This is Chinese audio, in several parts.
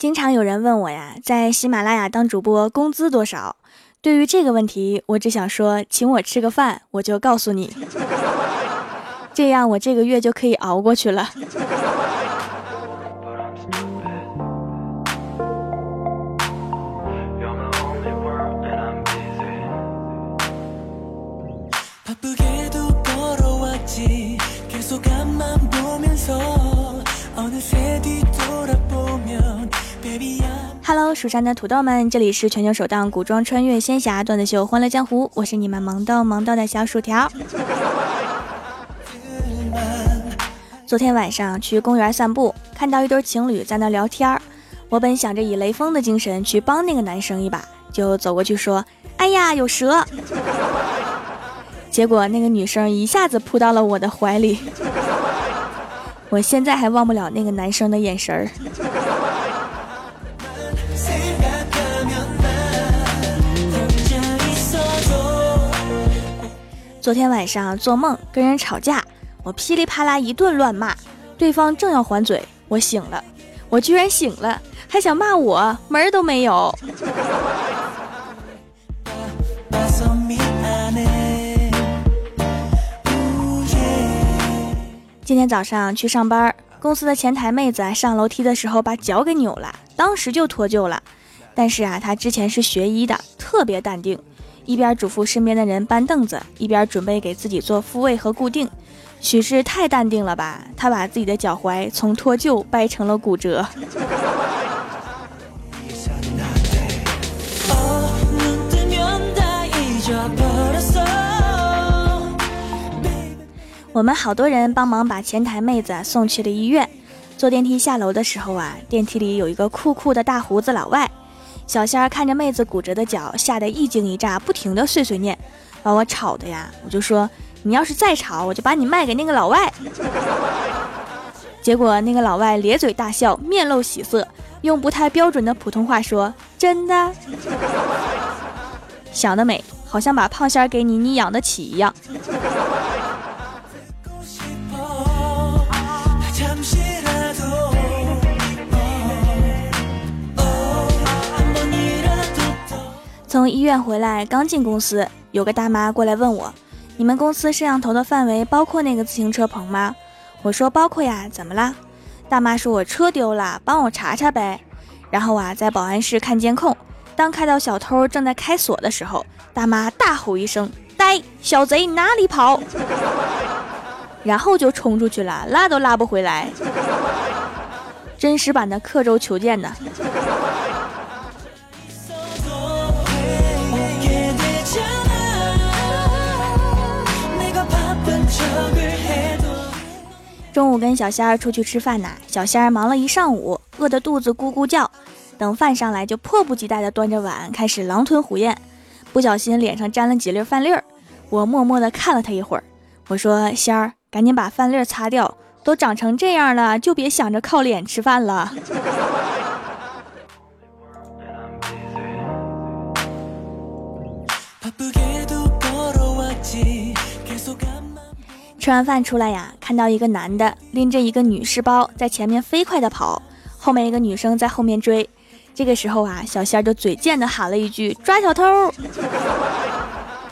经常有人问我呀，在喜马拉雅当主播工资多少？对于这个问题，我只想说，请我吃个饭，我就告诉你，这样我这个月就可以熬过去了。蜀山的土豆们，这里是全球首档古装穿越仙侠段子秀《欢乐江湖》，我是你们萌豆萌豆的小薯条。昨天晚上去公园散步，看到一对情侣在那聊天，我本想着以雷锋的精神去帮那个男生一把，就走过去说：“哎呀，有蛇！”结果那个女生一下子扑到了我的怀里，我现在还忘不了那个男生的眼神儿。昨天晚上做梦跟人吵架，我噼里啪啦一顿乱骂，对方正要还嘴，我醒了，我居然醒了，还想骂我，门儿都没有。今天早上去上班，公司的前台妹子上楼梯的时候把脚给扭了，当时就脱臼了，但是啊，她之前是学医的，特别淡定。一边嘱咐身边的人搬凳子，一边准备给自己做复位和固定。许是太淡定了吧？他把自己的脚踝从脱臼掰成了骨折。我们好多人帮忙把前台妹子送去了医院。坐电梯下楼的时候啊，电梯里有一个酷酷的大胡子老外。小仙儿看着妹子骨折的脚，吓得一惊一乍，不停的碎碎念，把我吵的呀！我就说，你要是再吵，我就把你卖给那个老外。结果那个老外咧嘴大笑，面露喜色，用不太标准的普通话说：“真的？想得美，好像把胖仙儿给你，你养得起一样。”从医院回来，刚进公司，有个大妈过来问我：“你们公司摄像头的范围包括那个自行车棚吗？”我说：“包括呀，怎么啦？”大妈说：“我车丢了，帮我查查呗。”然后啊，在保安室看监控，当看到小偷正在开锁的时候，大妈大吼一声：“呆，小贼哪里跑？” 然后就冲出去了，拉都拉不回来。真实版的刻舟求剑呢。中午跟小仙儿出去吃饭呢，小仙儿忙了一上午，饿得肚子咕咕叫。等饭上来，就迫不及待地端着碗开始狼吞虎咽，不小心脸上沾了几粒饭粒儿。我默默地看了他一会儿，我说：“仙儿，赶紧把饭粒儿擦掉，都长成这样了，就别想着靠脸吃饭了。”吃完饭出来呀，看到一个男的拎着一个女士包在前面飞快的跑，后面一个女生在后面追。这个时候啊，小仙儿就嘴贱的喊了一句：“抓小偷！”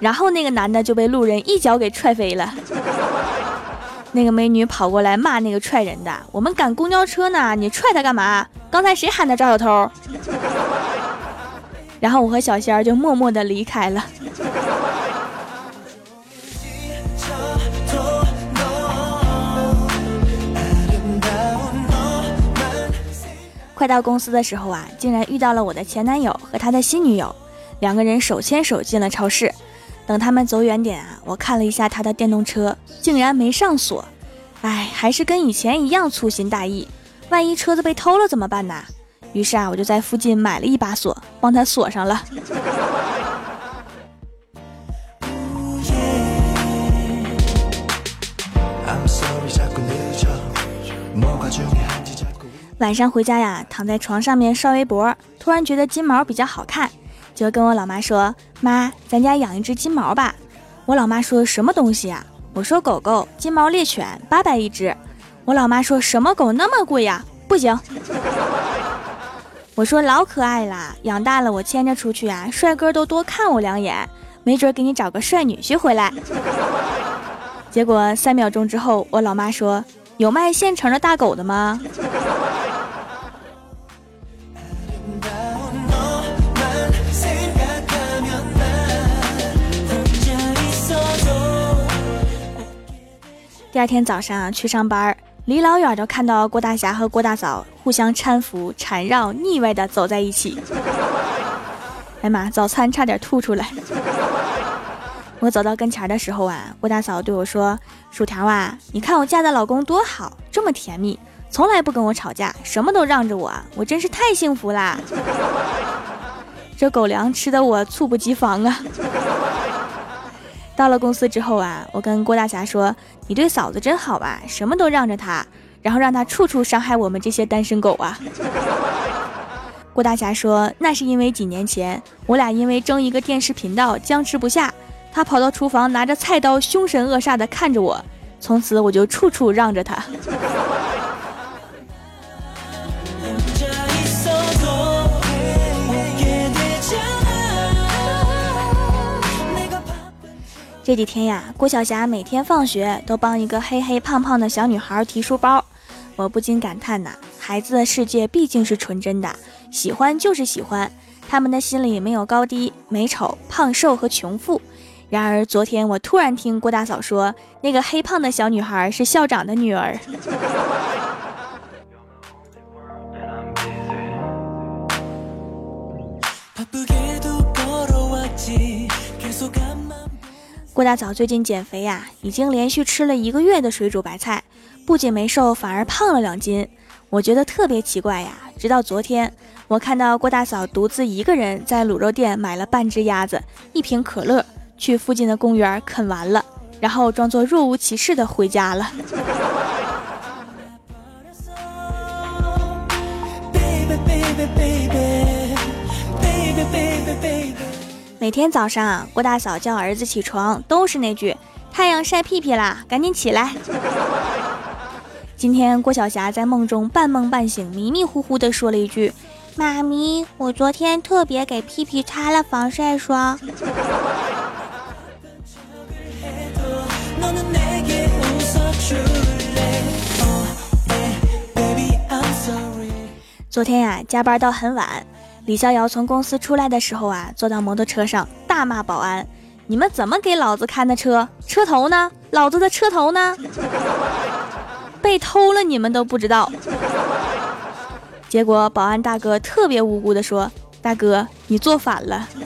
然后那个男的就被路人一脚给踹飞了。那个美女跑过来骂那个踹人的：“我们赶公交车呢，你踹他干嘛？刚才谁喊的抓小偷？”然后我和小仙儿就默默的离开了。快到公司的时候啊，竟然遇到了我的前男友和他的新女友，两个人手牵手进了超市。等他们走远点啊，我看了一下他的电动车，竟然没上锁。唉，还是跟以前一样粗心大意，万一车子被偷了怎么办呢？于是啊，我就在附近买了一把锁，帮他锁上了。晚上回家呀，躺在床上面刷微博，突然觉得金毛比较好看，就跟我老妈说：“妈，咱家养一只金毛吧。”我老妈说什么东西呀？我说狗狗，金毛猎犬，八百一只。我老妈说什么狗那么贵呀？不行。我说老可爱啦，养大了我牵着出去啊，帅哥都多看我两眼，没准给你找个帅女婿回来。结果三秒钟之后，我老妈说：“有卖现成的大狗的吗？”第二天早上去上班，离老远就看到郭大侠和郭大嫂互相搀扶、缠绕、腻歪的走在一起。哎妈，早餐差点吐出来！我走到跟前的时候啊，郭大嫂对我说：“薯条啊，你看我嫁的老公多好，这么甜蜜，从来不跟我吵架，什么都让着我，我真是太幸福啦！”这狗粮吃的我猝不及防啊！到了公司之后啊，我跟郭大侠说：“你对嫂子真好啊，什么都让着她，然后让她处处伤害我们这些单身狗啊。”郭大侠说：“那是因为几年前我俩因为争一个电视频道僵持不下，他跑到厨房拿着菜刀凶神恶煞的看着我，从此我就处处让着他。”这几天呀，郭晓霞每天放学都帮一个黑黑胖胖的小女孩提书包，我不禁感叹呐，孩子的世界毕竟是纯真的，喜欢就是喜欢，他们的心里没有高低、美丑、胖瘦和穷富。然而昨天我突然听郭大嫂说，那个黑胖的小女孩是校长的女儿。郭大嫂最近减肥呀，已经连续吃了一个月的水煮白菜，不仅没瘦，反而胖了两斤。我觉得特别奇怪呀。直到昨天，我看到郭大嫂独自一个人在卤肉店买了半只鸭子、一瓶可乐，去附近的公园啃完了，然后装作若无其事的回家了。每天早上，郭大嫂叫儿子起床，都是那句“太阳晒屁屁啦，赶紧起来”。今天，郭晓霞在梦中半梦半醒、迷迷糊糊地说了一句：“妈咪，我昨天特别给屁屁擦了防晒霜。”昨天呀，加班到很晚。李逍遥从公司出来的时候啊，坐到摩托车上，大骂保安：“你们怎么给老子看的车？车头呢？老子的车头呢？被偷了，你们都不知道。”结果保安大哥特别无辜的说：“大哥，你坐反了。”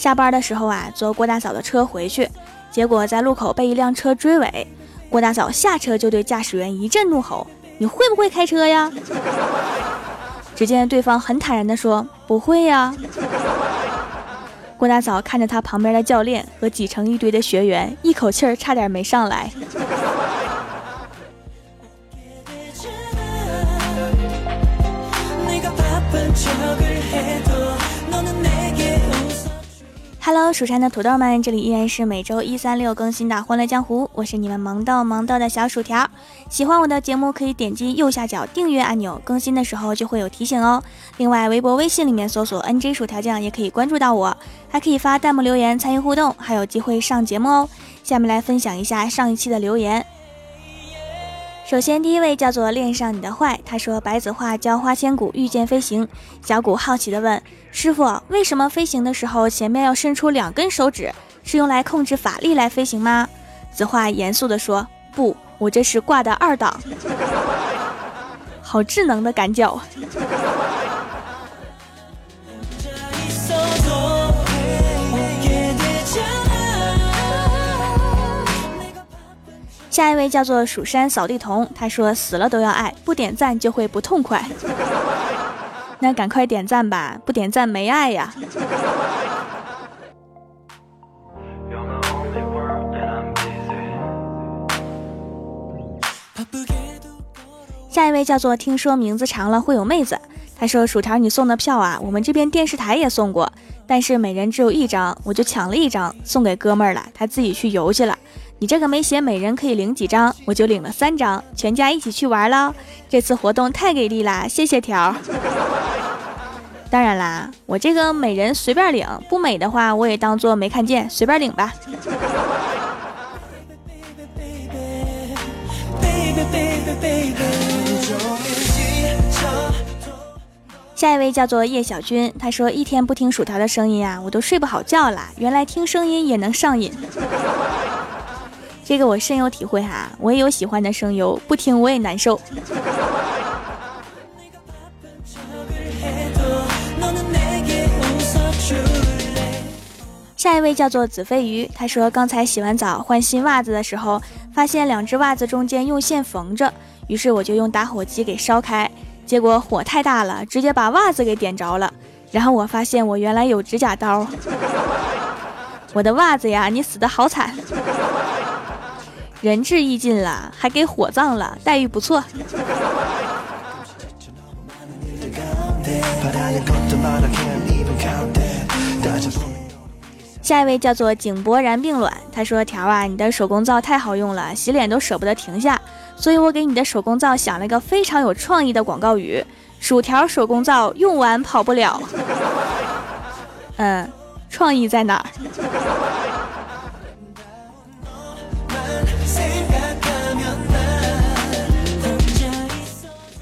下班的时候啊，坐郭大嫂的车回去，结果在路口被一辆车追尾。郭大嫂下车就对驾驶员一阵怒吼：“你会不会开车呀？”只见对方很坦然地说：“不会呀。”郭大嫂看着他旁边的教练和挤成一堆的学员，一口气儿差点没上来。Hello，蜀山的土豆们，这里依然是每周一、三、六更新的《欢乐江湖》，我是你们萌豆萌豆的小薯条。喜欢我的节目，可以点击右下角订阅按钮，更新的时候就会有提醒哦。另外，微博、微信里面搜索 “nj 薯条酱”也可以关注到我，还可以发弹幕留言参与互动，还有机会上节目哦。下面来分享一下上一期的留言。首先，第一位叫做恋上你的坏，他说白子画教花千骨御剑飞行。小谷好奇的问师傅：“为什么飞行的时候前面要伸出两根手指？是用来控制法力来飞行吗？”子画严肃的说：“不，我这是挂的二档。”好智能的赶脚。下一位叫做蜀山扫地童，他说死了都要爱，不点赞就会不痛快。那赶快点赞吧，不点赞没爱呀。下一位叫做听说名字长了会有妹子，他说薯条你送的票啊，我们这边电视台也送过。但是每人只有一张，我就抢了一张送给哥们儿了，他自己去游去了。你这个没写每人可以领几张，我就领了三张，全家一起去玩了。这次活动太给力啦，谢谢条。当然啦，我这个每人随便领，不美的话我也当做没看见，随便领吧。下一位叫做叶小军，他说一天不听薯条的声音啊，我都睡不好觉了。原来听声音也能上瘾。这个我深有体会哈，我也有喜欢的声优，不听我也难受。下一位叫做紫飞鱼，他说刚才洗完澡换新袜子的时候，发现两只袜子中间用线缝着，于是我就用打火机给烧开，结果火太大了，直接把袜子给点着了。然后我发现我原来有指甲刀，我的袜子呀，你死的好惨。仁至义尽了，还给火葬了，待遇不错。下一位叫做井柏然并卵，他说：“条啊，你的手工皂太好用了，洗脸都舍不得停下，所以我给你的手工皂想了一个非常有创意的广告语：薯条手工皂用完跑不了。嗯，创意在哪儿？”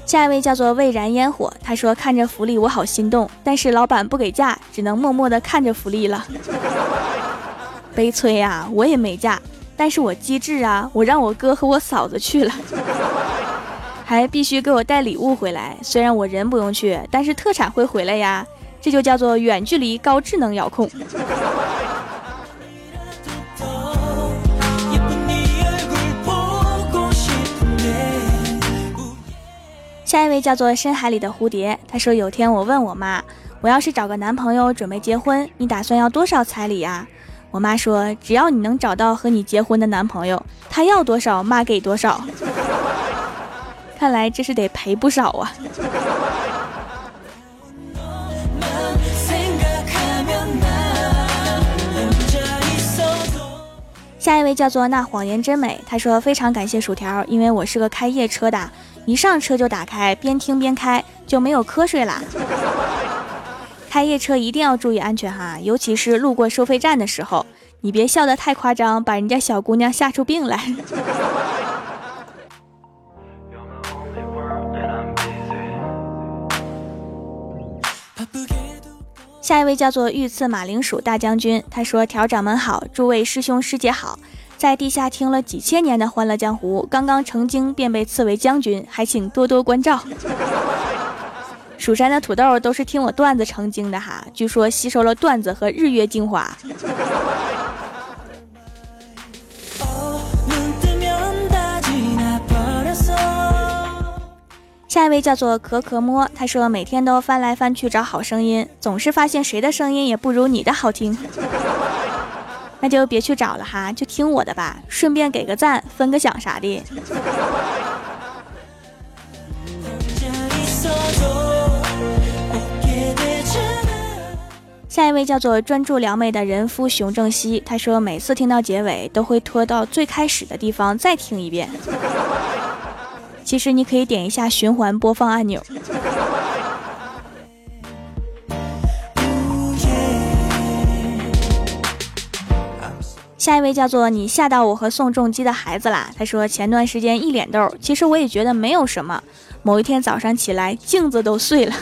下一位叫做蔚然烟火，他说看着福利我好心动，但是老板不给价，只能默默的看着福利了。悲催呀，我也没假，但是我机智啊，我让我哥和我嫂子去了，还必须给我带礼物回来。虽然我人不用去，但是特产会回来呀，这就叫做远距离高智能遥控。下一位叫做深海里的蝴蝶，他说有天我问我妈，我要是找个男朋友准备结婚，你打算要多少彩礼呀？我妈说只要你能找到和你结婚的男朋友，他要多少妈给多少。看来这是得赔不少啊。下一位叫做那谎言真美，他说非常感谢薯条，因为我是个开夜车的。一上车就打开，边听边开，就没有瞌睡啦。开夜车一定要注意安全哈，尤其是路过收费站的时候，你别笑得太夸张，把人家小姑娘吓出病来。下一位叫做御赐马铃薯大将军，他说：“调掌门好，诸位师兄师姐好。”在地下听了几千年的《欢乐江湖》，刚刚成精便被赐为将军，还请多多关照。蜀山的土豆都是听我段子成精的哈，据说吸收了段子和日月精华。下一位叫做可可摸，他说每天都翻来翻去找好声音，总是发现谁的声音也不如你的好听。那就别去找了哈，就听我的吧，顺便给个赞，分个享啥的。下一位叫做专注撩妹的人夫熊正熙，他说每次听到结尾都会拖到最开始的地方再听一遍。其实你可以点一下循环播放按钮。下一位叫做你吓到我和宋仲基的孩子啦。他说前段时间一脸痘，其实我也觉得没有什么。某一天早上起来，镜子都碎了，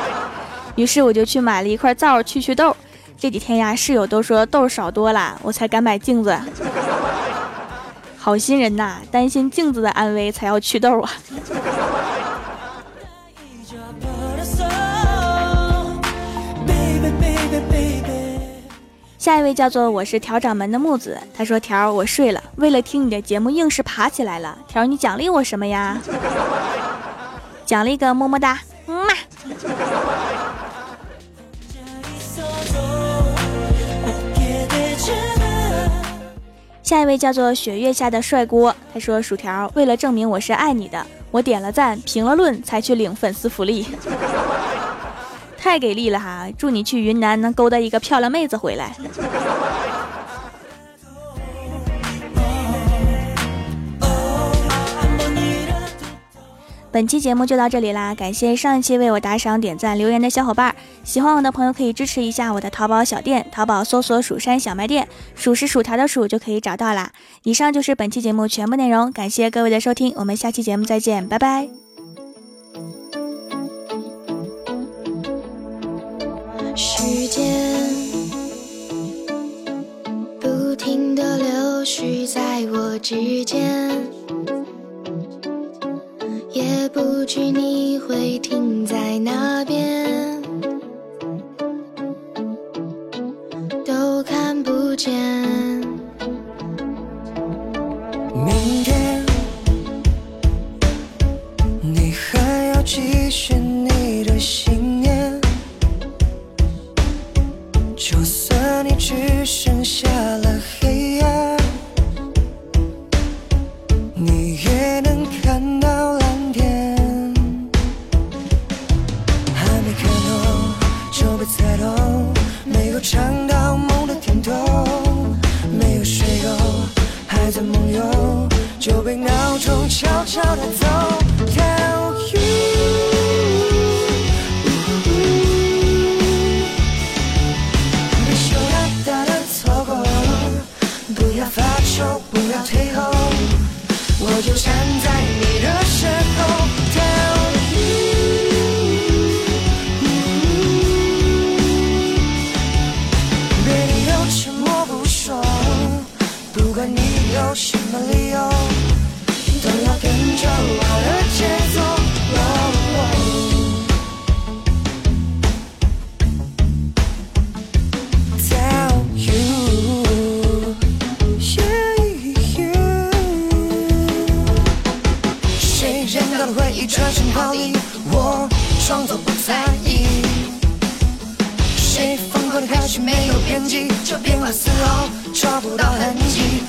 于是我就去买了一块皂去去痘。这几天呀，室友都说痘少多了，我才敢买镜子。好心人呐，担心镜子的安危才要祛痘啊。下一位叫做我是调掌门的木子，他说：“条，我睡了，为了听你的节目，硬是爬起来了。条，你奖励我什么呀？奖励个么么哒，嗯嘛。”下一位叫做雪月下的帅锅，他说：“薯条，为了证明我是爱你的，我点了赞，评了论，才去领粉丝福利。”太给力了哈！祝你去云南能勾搭一个漂亮妹子回来。本期节目就到这里啦，感谢上一期为我打赏、点赞、留言的小伙伴。喜欢我的朋友可以支持一下我的淘宝小店，淘宝搜索“蜀山小卖店”，数是薯条的数就可以找到啦。以上就是本期节目全部内容，感谢各位的收听，我们下期节目再见，拜拜。时间不停的流逝在我指尖。也不知你会停在哪边，its head all. 有什么理由都要跟着我的节奏？Tell you，谁扔掉了回忆转身逃离？我装作不在意。谁疯狂的开始没有边际，这变化丝毫找不到痕迹。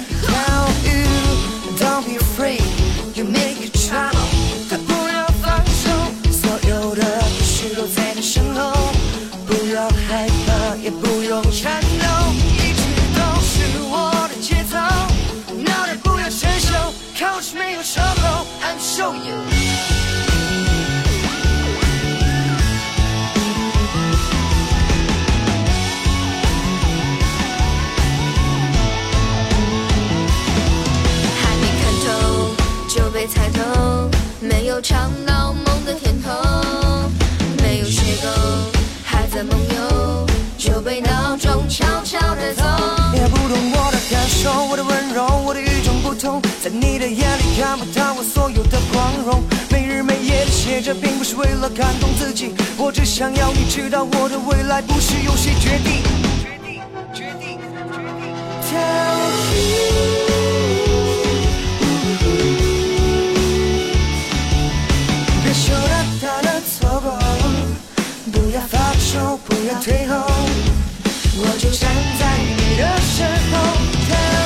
在你的眼里看不到我所有的光荣，每日每夜的写着，并不是为了感动自己，我只想要你知道我的未来不是由谁决定。决定决定决定决定，别羞答答的错过，不要发愁，不要退后，我就站在你的身后。